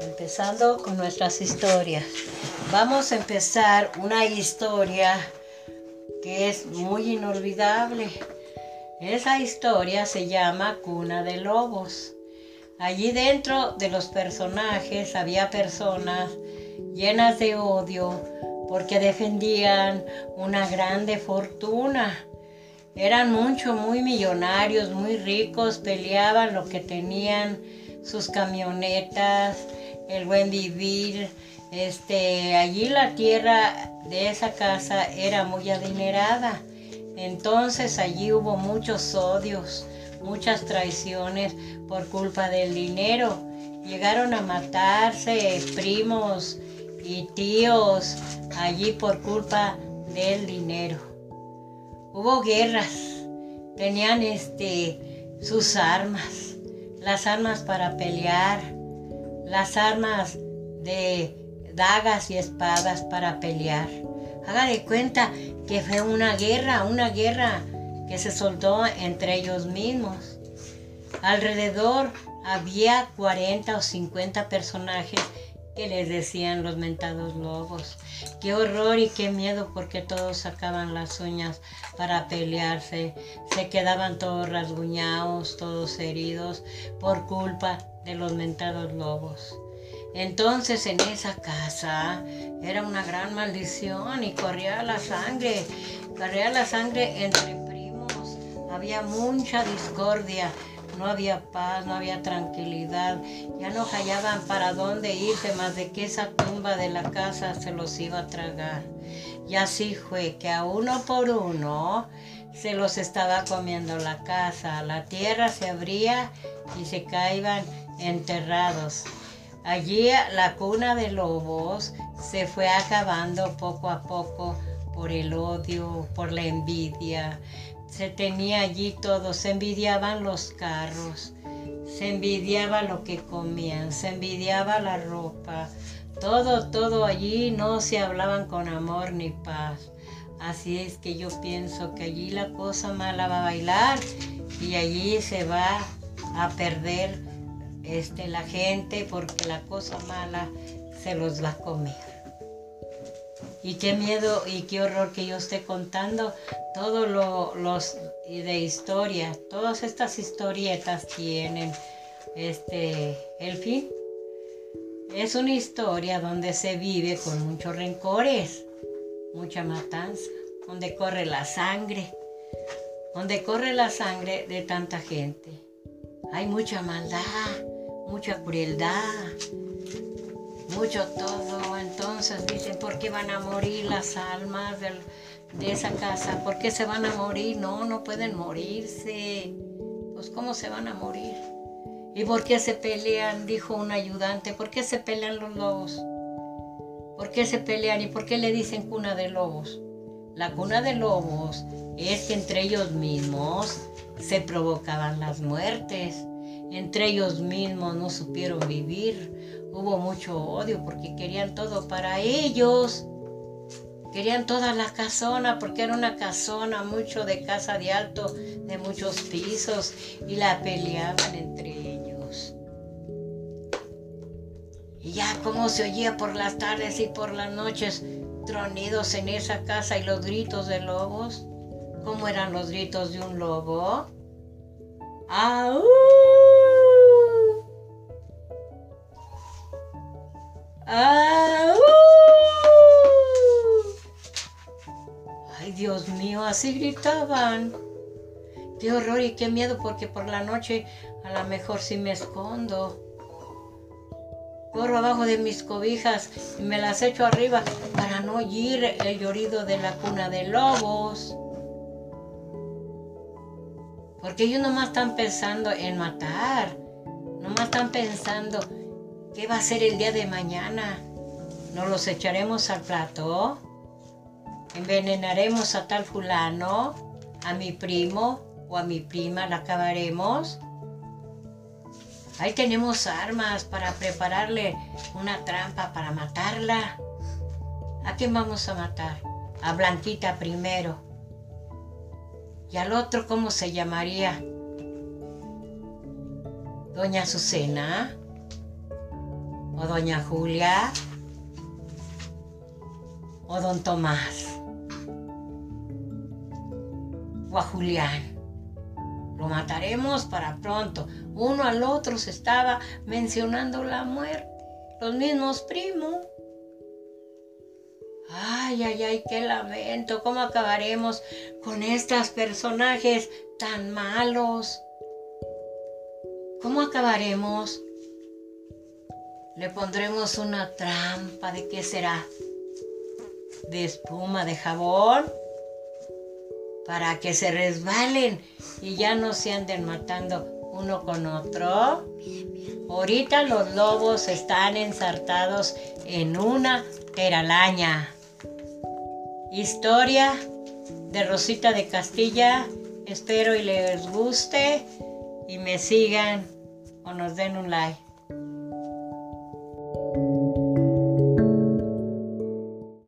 Empezando con nuestras historias. Vamos a empezar una historia que es muy inolvidable. Esa historia se llama Cuna de Lobos. Allí dentro de los personajes había personas llenas de odio porque defendían una grande fortuna. Eran mucho, muy millonarios, muy ricos, peleaban lo que tenían, sus camionetas, el buen vivir. Este, allí la tierra de esa casa era muy adinerada. Entonces allí hubo muchos odios, muchas traiciones por culpa del dinero. Llegaron a matarse primos y tíos allí por culpa del dinero. Hubo guerras, tenían este sus armas, las armas para pelear, las armas de dagas y espadas para pelear. Haga de cuenta que fue una guerra, una guerra que se soltó entre ellos mismos. Alrededor había 40 o 50 personajes que les decían los mentados lobos. Qué horror y qué miedo porque todos sacaban las uñas para pelearse. Se quedaban todos rasguñados, todos heridos por culpa de los mentados lobos. Entonces en esa casa era una gran maldición y corría la sangre, corría la sangre entre primos, había mucha discordia, no había paz, no había tranquilidad, ya no hallaban para dónde irse más de que esa tumba de la casa se los iba a tragar. Y así fue que a uno por uno se los estaba comiendo la casa, la tierra se abría y se caían enterrados. Allí la cuna de lobos se fue acabando poco a poco por el odio, por la envidia, se tenía allí todo, se envidiaban los carros, se envidiaba lo que comían, se envidiaba la ropa, todo, todo allí no se hablaban con amor ni paz. Así es que yo pienso que allí la cosa mala va a bailar y allí se va a perder este, la gente porque la cosa mala se los va a comer. Y qué miedo y qué horror que yo esté contando todos los de historia. Todas estas historietas tienen este el fin. Es una historia donde se vive con muchos rencores, mucha matanza, donde corre la sangre, donde corre la sangre de tanta gente. Hay mucha maldad, mucha crueldad, mucho todo. Entonces dicen, ¿por qué van a morir las almas de esa casa? ¿Por qué se van a morir? No, no pueden morirse. Pues ¿cómo se van a morir? ¿Y por qué se pelean? Dijo un ayudante. ¿Por qué se pelean los lobos? ¿Por qué se pelean y por qué le dicen cuna de lobos? La cuna de lobos es que entre ellos mismos se provocaban las muertes. Entre ellos mismos no supieron vivir hubo mucho odio porque querían todo para ellos. Querían toda la casona porque era una casona mucho de casa de alto, de muchos pisos y la peleaban entre ellos. Y ya como se oía por las tardes y por las noches tronidos en esa casa y los gritos de lobos. ¿Cómo eran los gritos de un lobo? ¡Au! Así gritaban. Qué horror y qué miedo porque por la noche a lo mejor sí me escondo. Corro abajo de mis cobijas y me las echo arriba para no oír el llorido de la cuna de lobos. Porque ellos nomás están pensando en matar. Nomás están pensando ¿Qué va a ser el día de mañana? ¿Nos los echaremos al plato? ¿Envenenaremos a tal fulano? ¿A mi primo o a mi prima la acabaremos? Ahí tenemos armas para prepararle una trampa para matarla. ¿A quién vamos a matar? A Blanquita primero. ¿Y al otro cómo se llamaría? Doña Azucena o doña Julia o don Tomás o a Julián. Lo mataremos para pronto. Uno al otro se estaba mencionando la muerte. Los mismos primos. Ay, ay, ay, qué lamento. ¿Cómo acabaremos con estos personajes tan malos? ¿Cómo acabaremos? Le pondremos una trampa. ¿De qué será? ¿De espuma de jabón? Para que se resbalen y ya no se anden matando uno con otro. Ahorita los lobos están ensartados en una teralaña. Historia de Rosita de Castilla. Espero y les guste y me sigan o nos den un like.